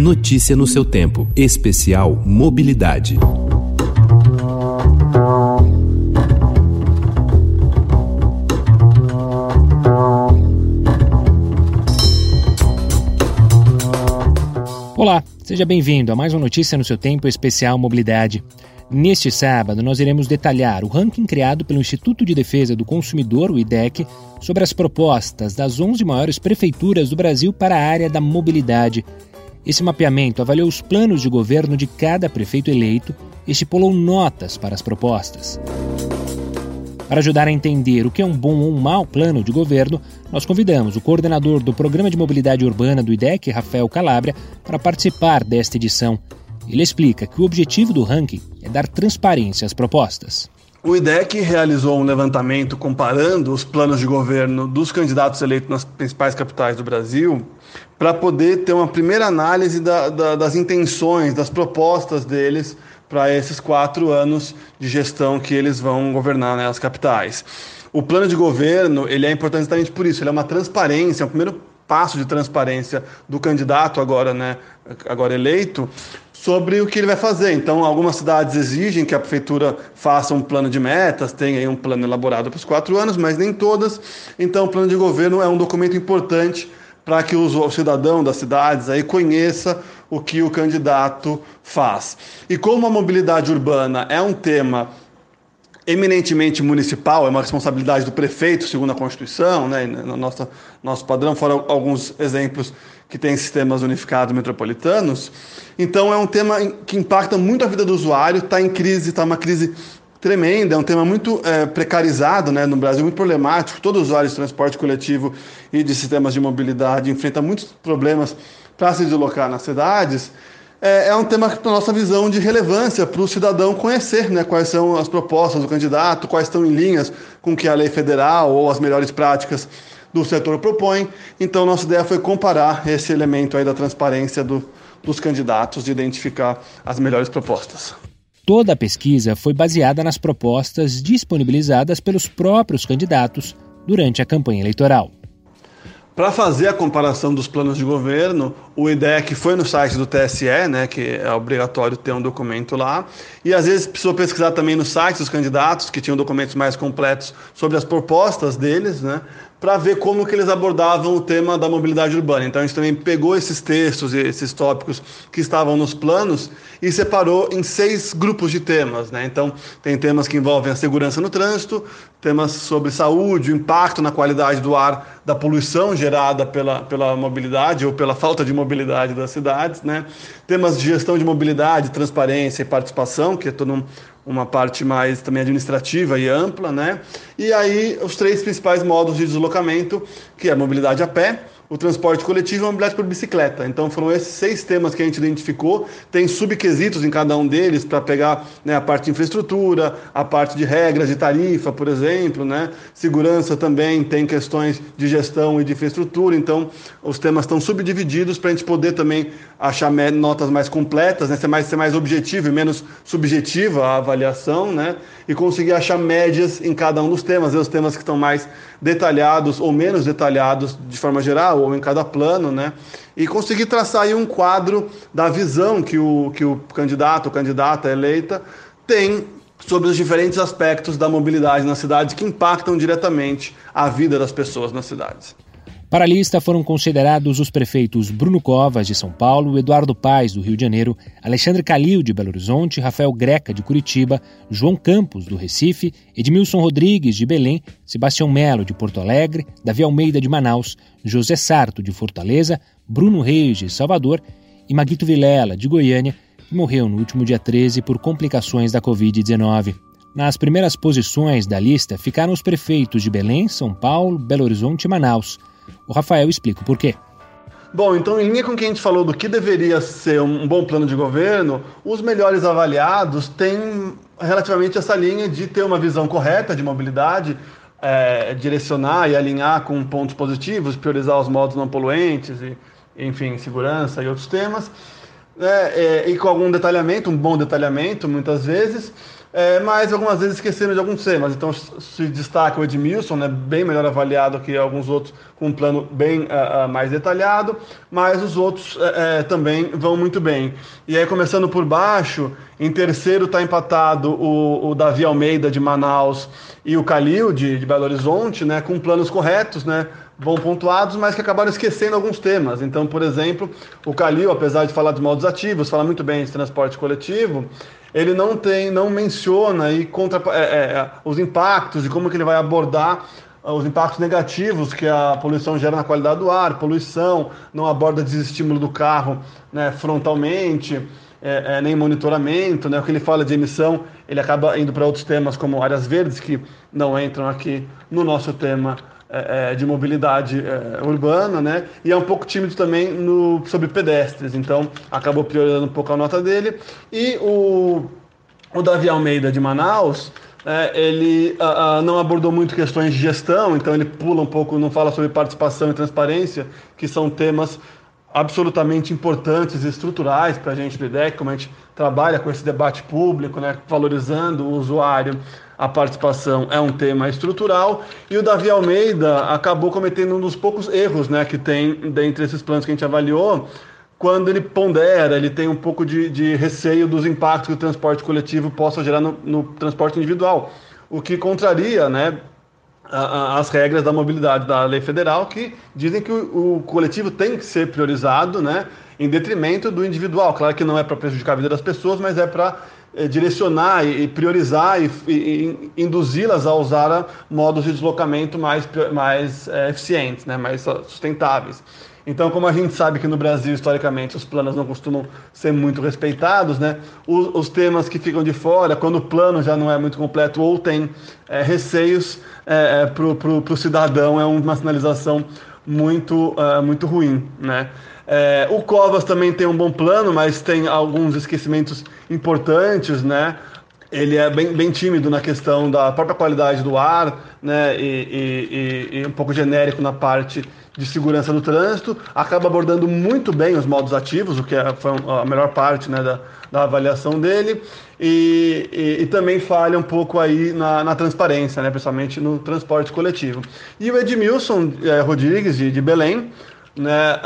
Notícia no seu tempo. Especial Mobilidade. Olá, seja bem-vindo a mais uma notícia no seu tempo especial Mobilidade. Neste sábado, nós iremos detalhar o ranking criado pelo Instituto de Defesa do Consumidor, o IDEC, sobre as propostas das 11 maiores prefeituras do Brasil para a área da mobilidade. Esse mapeamento avaliou os planos de governo de cada prefeito eleito e estipulou notas para as propostas. Para ajudar a entender o que é um bom ou um mau plano de governo, nós convidamos o coordenador do Programa de Mobilidade Urbana do IDEC, Rafael Calabria, para participar desta edição. Ele explica que o objetivo do ranking é dar transparência às propostas. O IDEC realizou um levantamento comparando os planos de governo dos candidatos eleitos nas principais capitais do Brasil para poder ter uma primeira análise da, da, das intenções, das propostas deles para esses quatro anos de gestão que eles vão governar nas né, capitais. O plano de governo ele é importante exatamente por isso, ele é uma transparência, é o primeiro passo de transparência do candidato agora, né, agora eleito, sobre o que ele vai fazer. Então, algumas cidades exigem que a prefeitura faça um plano de metas, tenha um plano elaborado para os quatro anos, mas nem todas. Então, o plano de governo é um documento importante para que o cidadão das cidades aí conheça o que o candidato faz. E como a mobilidade urbana é um tema eminentemente municipal, é uma responsabilidade do prefeito, segundo a Constituição, né, no nosso, nosso padrão, fora alguns exemplos que têm sistemas unificados metropolitanos. Então, é um tema que impacta muito a vida do usuário, está em crise, está uma crise tremenda, é um tema muito é, precarizado né, no Brasil, muito problemático. Todo usuário de transporte coletivo e de sistemas de mobilidade enfrenta muitos problemas para se deslocar nas cidades. É, é um tema, na nossa visão, de relevância para o cidadão conhecer né, quais são as propostas do candidato, quais estão em linhas com que a lei federal ou as melhores práticas do setor propõe. Então, nossa ideia foi comparar esse elemento aí da transparência do, dos candidatos, de identificar as melhores propostas. Toda a pesquisa foi baseada nas propostas disponibilizadas pelos próprios candidatos durante a campanha eleitoral. Para fazer a comparação dos planos de governo, o IDEC foi no site do TSE, né, que é obrigatório ter um documento lá, e às vezes precisou pesquisar também no site dos candidatos, que tinham documentos mais completos sobre as propostas deles, né, para ver como que eles abordavam o tema da mobilidade urbana. Então a gente também pegou esses textos e esses tópicos que estavam nos planos e separou em seis grupos de temas. Né? Então tem temas que envolvem a segurança no trânsito, temas sobre saúde, o impacto na qualidade do ar da poluição gerada pela, pela mobilidade ou pela falta de mobilidade das cidades, né? temas de gestão de mobilidade, transparência e participação, que é todo um uma parte mais também administrativa e ampla, né? E aí os três principais modos de deslocamento, que é a mobilidade a pé, o transporte coletivo e a mobilidade por bicicleta. Então foram esses seis temas que a gente identificou. Tem subquesitos em cada um deles para pegar né, a parte de infraestrutura, a parte de regras de tarifa, por exemplo, né? Segurança também tem questões de gestão e de infraestrutura. Então os temas estão subdivididos para a gente poder também achar notas mais completas, né? Ser mais, ser mais objetivo e menos subjetiva a avaliação, né? E conseguir achar médias em cada um dos temas, os temas que estão mais detalhados ou menos detalhados de forma geral ou em cada plano, né? E conseguir traçar aí um quadro da visão que o, que o candidato ou candidata eleita tem sobre os diferentes aspectos da mobilidade nas cidades que impactam diretamente a vida das pessoas nas cidades. Para a lista foram considerados os prefeitos Bruno Covas, de São Paulo, Eduardo Paes, do Rio de Janeiro, Alexandre Calil, de Belo Horizonte, Rafael Greca, de Curitiba, João Campos, do Recife, Edmilson Rodrigues, de Belém, Sebastião Melo, de Porto Alegre, Davi Almeida, de Manaus, José Sarto, de Fortaleza, Bruno Reis, de Salvador e Maguito Vilela, de Goiânia, que morreu no último dia 13 por complicações da Covid-19. Nas primeiras posições da lista ficaram os prefeitos de Belém, São Paulo, Belo Horizonte e Manaus. O Rafael explica o porquê. Bom, então, em linha com o que a gente falou do que deveria ser um bom plano de governo, os melhores avaliados têm relativamente essa linha de ter uma visão correta de mobilidade, é, direcionar e alinhar com pontos positivos, priorizar os modos não poluentes, e, enfim, segurança e outros temas, é, é, e com algum detalhamento, um bom detalhamento, muitas vezes, é, mas algumas vezes esquecendo de alguns temas. Então se destaca o Edmilson, né, bem melhor avaliado que alguns outros, com um plano bem uh, uh, mais detalhado, mas os outros uh, também vão muito bem. E aí, começando por baixo, em terceiro está empatado o, o, Davi Almeida de Manaus e o Calil de, de Belo Horizonte, né, com planos corretos, né, bom pontuados, mas que acabaram esquecendo alguns temas. Então, por exemplo, o Calil, apesar de falar dos modos ativos, fala muito bem de transporte coletivo, ele não tem, não menciona aí contra, é, é, é, os impactos e como que ele vai abordar ah, os impactos negativos que a poluição gera na qualidade do ar, poluição, não aborda desestímulo do carro né, frontalmente, é, é, nem monitoramento, né, o que ele fala de emissão, ele acaba indo para outros temas como áreas verdes, que não entram aqui no nosso tema é, é, de mobilidade é, urbana, né? E é um pouco tímido também no, sobre pedestres, então acabou priorizando um pouco a nota dele. E o, o Davi Almeida de Manaus, é, ele uh, uh, não abordou muito questões de gestão, então ele pula um pouco, não fala sobre participação e transparência, que são temas absolutamente importantes e estruturais para a gente do IDEC, como a gente trabalha com esse debate público, né, valorizando o usuário, a participação é um tema estrutural, e o Davi Almeida acabou cometendo um dos poucos erros né, que tem dentre esses planos que a gente avaliou, quando ele pondera, ele tem um pouco de, de receio dos impactos que o transporte coletivo possa gerar no, no transporte individual, o que contraria né, as regras da mobilidade da lei federal que dizem que o, o, coletivo tem que ser priorizado, né, em detrimento do individual. Claro que não é para prejudicar a vida das pessoas, mas é para direcionar e, priorizar e, e, induzi-las a usar modos de deslocamento mais, mais é, eficientes, né, mais sustentáveis. Então, como a gente sabe que no Brasil, historicamente, os planos não costumam ser muito respeitados, né? Os, os temas que ficam de fora, quando o plano já não é muito completo ou tem é, receios é, para o cidadão, é uma sinalização muito, é, muito ruim, né? É, o Covas também tem um bom plano, mas tem alguns esquecimentos importantes, né? Ele é bem, bem tímido na questão da própria qualidade do ar, né? E, e, e um pouco genérico na parte de segurança do trânsito, acaba abordando muito bem os modos ativos, o que é, foi a melhor parte né, da, da avaliação dele, e, e, e, também falha um pouco aí na, na, transparência, né, principalmente no transporte coletivo. E o Edmilson é, Rodrigues, de, de Belém, né,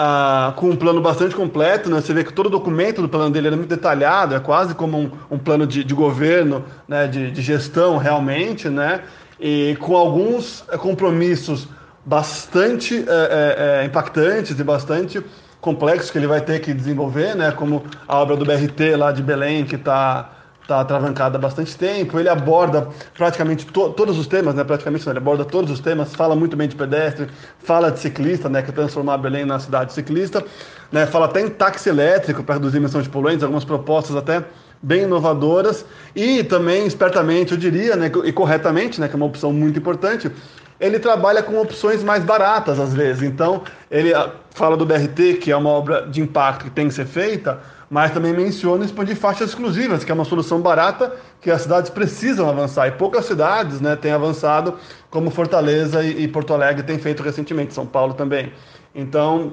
com um plano bastante completo, né, você vê que todo o documento do plano dele é muito detalhado, é quase como um, um plano de, de governo, né, de, de gestão realmente, né, e com alguns compromissos bastante é, é, impactantes e bastante complexos que ele vai ter que desenvolver, né? Como a obra do BRT lá de Belém, que está tá atravancada há bastante tempo. Ele aborda praticamente to todos os temas, né? Praticamente não, ele aborda todos os temas, fala muito bem de pedestre, fala de ciclista, né? Que transformar Belém na cidade ciclista, né? Fala até em táxi elétrico para reduzir a emissão de poluentes, algumas propostas até bem inovadoras e também espertamente, eu diria, né, e corretamente, né, que é uma opção muito importante, ele trabalha com opções mais baratas às vezes. Então, ele ah, fala do BRT, que é uma obra de impacto que tem que ser feita, mas também menciona expandir faixas exclusivas, que é uma solução barata que as cidades precisam avançar. E poucas cidades né, têm avançado, como Fortaleza e, e Porto Alegre têm feito recentemente, São Paulo também. Então,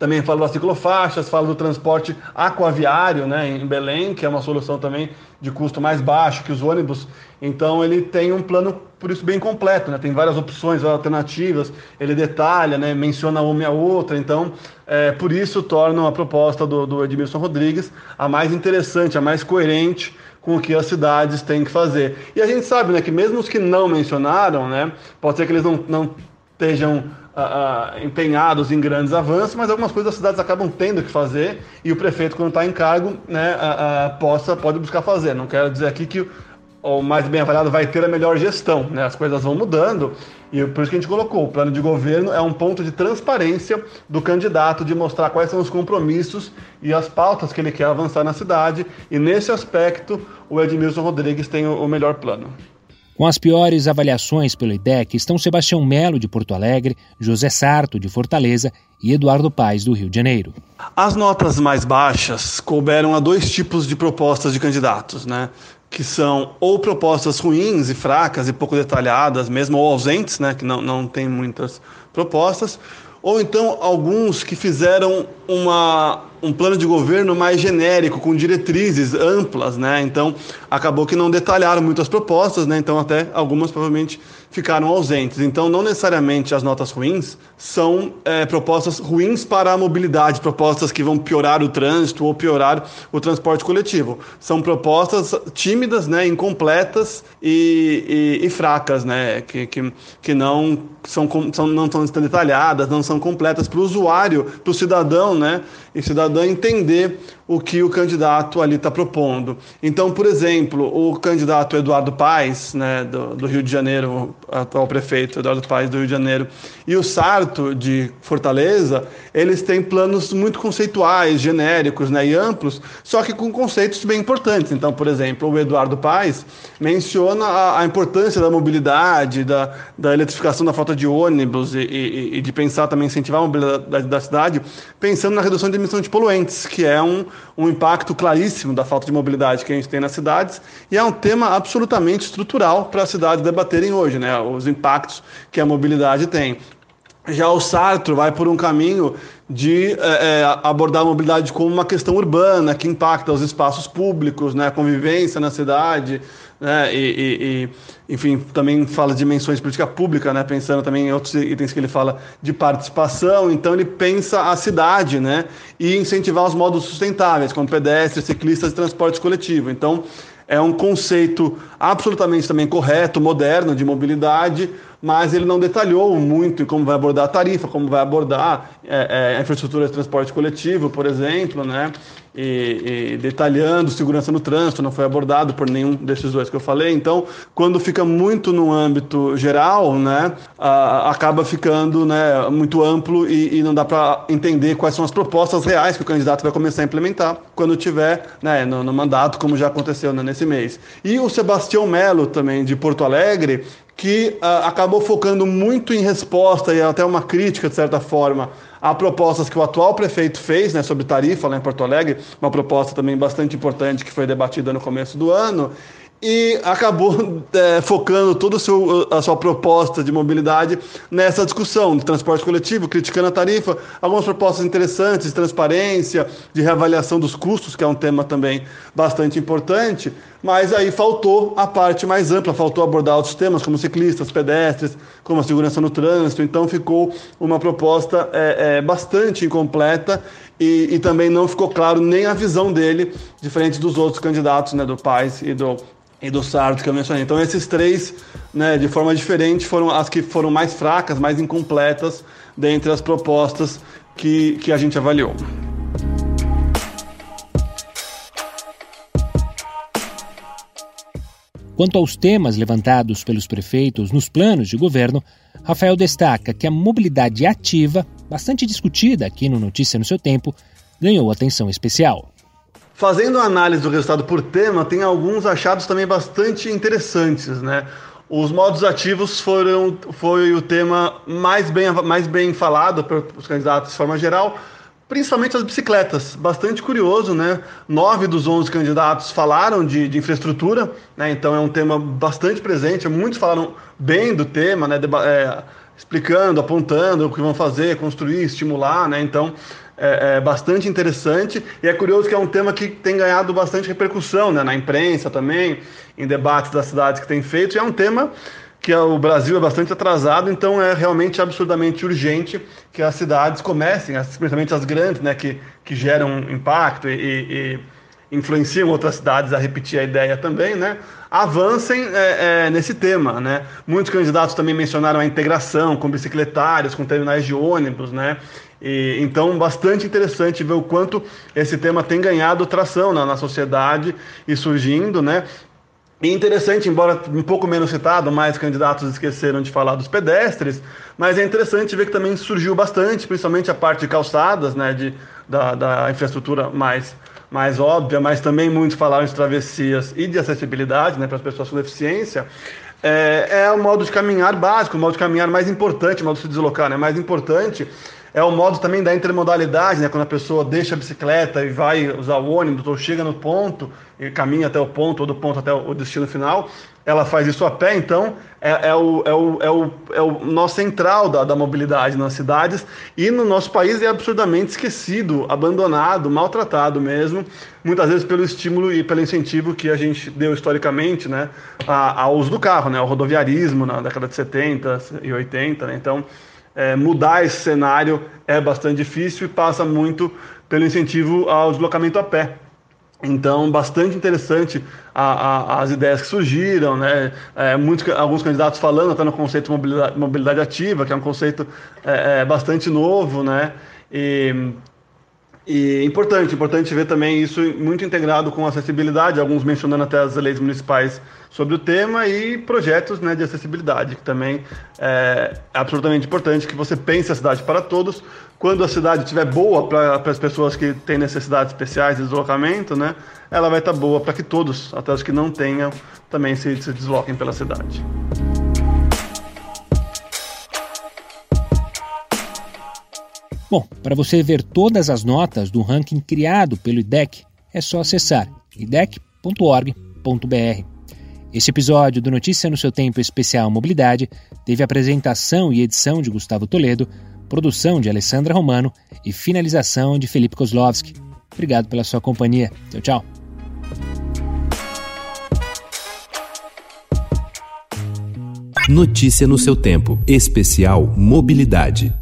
também fala das ciclofaixas, fala do transporte aquaviário né, em Belém, que é uma solução também de custo mais baixo que os ônibus. Então ele tem um plano, por isso, bem completo, né? tem várias opções alternativas, ele detalha, né, menciona uma e a outra. Então, é, por isso, torna a proposta do, do Edmilson Rodrigues a mais interessante, a mais coerente com o que as cidades têm que fazer. E a gente sabe né, que mesmo os que não mencionaram, né, pode ser que eles não, não estejam empenhados em grandes avanços, mas algumas coisas as cidades acabam tendo que fazer e o prefeito, quando está em cargo, né, uh, possa, pode buscar fazer. Não quero dizer aqui que o mais bem avaliado vai ter a melhor gestão, né? As coisas vão mudando e por isso que a gente colocou, o plano de governo é um ponto de transparência do candidato de mostrar quais são os compromissos e as pautas que ele quer avançar na cidade e nesse aspecto o Edmilson Rodrigues tem o melhor plano. Com as piores avaliações pelo IDEC estão Sebastião Melo, de Porto Alegre, José Sarto, de Fortaleza e Eduardo Paes, do Rio de Janeiro. As notas mais baixas couberam a dois tipos de propostas de candidatos, né? que são ou propostas ruins e fracas e pouco detalhadas, mesmo ou ausentes, né? que não, não tem muitas propostas, ou então alguns que fizeram uma, um plano de governo mais genérico, com diretrizes amplas, né? Então, acabou que não detalharam muitas propostas, né? Então, até algumas provavelmente ficaram ausentes. Então, não necessariamente as notas ruins são é, propostas ruins para a mobilidade, propostas que vão piorar o trânsito ou piorar o transporte coletivo. São propostas tímidas, né, incompletas e, e, e fracas, né, que, que, que não são, são não estão detalhadas, não são completas para o usuário, para o cidadão, né, e cidadã entender o que o candidato ali está propondo. Então, por exemplo, o candidato Eduardo Paes, né, do, do, Rio de Janeiro, atual prefeito Eduardo Paes do Rio de Janeiro, e o Sarto de Fortaleza, eles têm planos muito conceituais, genéricos né, e amplos, só que com conceitos bem importantes. Então, por exemplo, o Eduardo Paes menciona a, a importância da mobilidade, da, da eletrificação da frota de ônibus e, e, e de pensar também incentivar a mobilidade da cidade, pensando na redução de emissão de poluentes, que é um um impacto claríssimo da falta de mobilidade que a gente tem nas cidades e é um tema absolutamente estrutural para as cidades debaterem hoje, né? Os impactos que a mobilidade tem. Já o Sartre vai por um caminho de é, abordar a mobilidade como uma questão urbana que impacta os espaços públicos, né, a convivência na cidade, né, e, e, e, enfim, também fala de dimensões de política pública, né, pensando também em outros itens que ele fala de participação, então ele pensa a cidade, né, e incentivar os modos sustentáveis, como pedestres, ciclistas e transporte coletivo. Então, é um conceito absolutamente também correto, moderno de mobilidade, mas ele não detalhou muito como vai abordar a tarifa, como vai abordar é, é, a infraestrutura de transporte coletivo, por exemplo, né? E, e, detalhando segurança no trânsito, não foi abordado por nenhum desses dois que eu falei. Então, quando fica muito no âmbito geral, né, acaba ficando né, muito amplo e, e não dá para entender quais são as propostas reais que o candidato vai começar a implementar quando tiver né, no, no mandato, como já aconteceu né, nesse mês. E o Sebastião Melo, também de Porto Alegre, que uh, acabou focando muito em resposta e até uma crítica, de certa forma, a propostas que o atual prefeito fez né, sobre tarifa lá em Porto Alegre, uma proposta também bastante importante que foi debatida no começo do ano, e acabou é, focando toda a sua proposta de mobilidade nessa discussão de transporte coletivo, criticando a tarifa, algumas propostas interessantes de transparência, de reavaliação dos custos, que é um tema também bastante importante, mas aí faltou a parte mais ampla, faltou abordar outros temas como ciclistas, pedestres, como a segurança no trânsito, então ficou uma proposta é, é, bastante incompleta e, e, também não ficou claro nem a visão dele, diferente dos outros candidatos, né, do Paz e do e do Sartre que eu mencionei. Então esses três, né, de forma diferente, foram as que foram mais fracas, mais incompletas dentre as propostas que, que a gente avaliou. Quanto aos temas levantados pelos prefeitos nos planos de governo, Rafael destaca que a mobilidade ativa, bastante discutida aqui no Notícia no seu tempo, ganhou atenção especial. Fazendo a análise do resultado por tema, tem alguns achados também bastante interessantes, né? Os modos ativos foram foi o tema mais bem, mais bem falado pelos candidatos de forma geral, principalmente as bicicletas. Bastante curioso, né? Nove dos onze candidatos falaram de, de infraestrutura, né? Então é um tema bastante presente. Muitos falaram bem do tema, né? É, explicando, apontando o que vão fazer, construir, estimular, né? Então é, é, bastante interessante e é curioso que é um tema que tem ganhado bastante repercussão né, na imprensa também, em debates das cidades que tem feito, e é um tema que o Brasil é bastante atrasado, então é realmente absurdamente urgente que as cidades comecem, principalmente as grandes, né, que, que geram impacto e, e, influenciam outras cidades a repetir a ideia também, né, avancem é, é, nesse tema, né. Muitos candidatos também mencionaram a integração com bicicletários, com terminais de ônibus, né, e, então, bastante interessante ver o quanto esse tema tem ganhado tração na, na sociedade e surgindo, né? E interessante, embora um pouco menos citado, mais candidatos esqueceram de falar dos pedestres, mas é interessante ver que também surgiu bastante, principalmente a parte de calçadas, né, de, da, da infraestrutura mais, mais óbvia, mas também muitos falaram de travessias e de acessibilidade né, para as pessoas com deficiência. É, é o modo de caminhar básico, o modo de caminhar mais importante, o modo de se deslocar né, mais importante é o modo também da intermodalidade, né? Quando a pessoa deixa a bicicleta e vai usar o ônibus ou chega no ponto e caminha até o ponto ou do ponto até o destino final. ela faz isso a pé, então é, é, o, é, o, é, o, é o nó central da, da mobilidade nas cidades e no nosso país é absurdamente esquecido, abandonado, maltratado mesmo, muitas vezes pelo estímulo e pelo incentivo que a gente deu historicamente né, ao uso do carro, né, ao rodoviarismo na década de 70 e 80. Né, então, é, mudar esse cenário é bastante difícil e passa muito pelo incentivo ao deslocamento a pé. Então, bastante interessante a, a, as ideias que surgiram, né? É, muitos, alguns candidatos falando até no conceito de mobilidade, mobilidade ativa, que é um conceito é, é, bastante novo, né? E, e importante, importante ver também isso muito integrado com acessibilidade, alguns mencionando até as leis municipais sobre o tema e projetos né, de acessibilidade, que também é, absolutamente importante que você pense a cidade para todos. Quando a cidade estiver boa para as pessoas que têm necessidades especiais de deslocamento, né, ela vai estar boa para que todos, até os que não tenham, também se, se desloquem pela cidade. Bom, para você ver todas as notas do ranking criado pelo IDEC, é só acessar idec.org.br. Esse episódio do Notícia no seu Tempo Especial Mobilidade teve apresentação e edição de Gustavo Toledo, produção de Alessandra Romano e finalização de Felipe Kozlovski. Obrigado pela sua companhia. Tchau, tchau. Notícia no seu tempo. Especial Mobilidade.